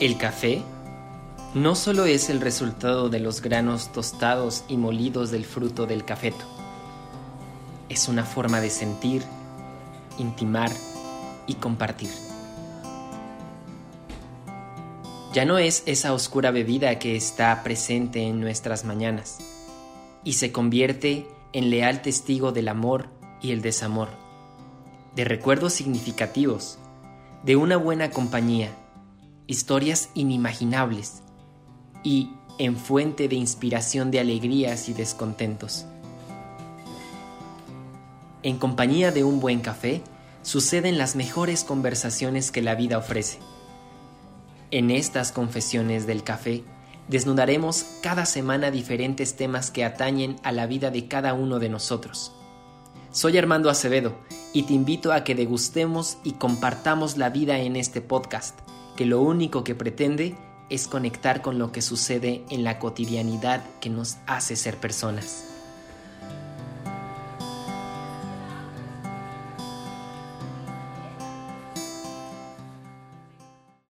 El café no solo es el resultado de los granos tostados y molidos del fruto del cafeto, es una forma de sentir, intimar y compartir. Ya no es esa oscura bebida que está presente en nuestras mañanas y se convierte en leal testigo del amor y el desamor, de recuerdos significativos, de una buena compañía historias inimaginables y en fuente de inspiración de alegrías y descontentos. En compañía de un buen café suceden las mejores conversaciones que la vida ofrece. En estas confesiones del café desnudaremos cada semana diferentes temas que atañen a la vida de cada uno de nosotros. Soy Armando Acevedo y te invito a que degustemos y compartamos la vida en este podcast que lo único que pretende es conectar con lo que sucede en la cotidianidad que nos hace ser personas.